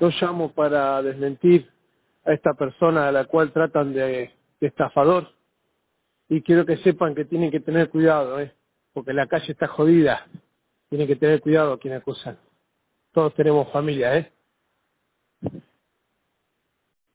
Yo llamo para desmentir a esta persona a la cual tratan de, de estafador y quiero que sepan que tienen que tener cuidado, ¿eh? porque la calle está jodida. Tienen que tener cuidado a quien acusan. Todos tenemos familia, ¿eh?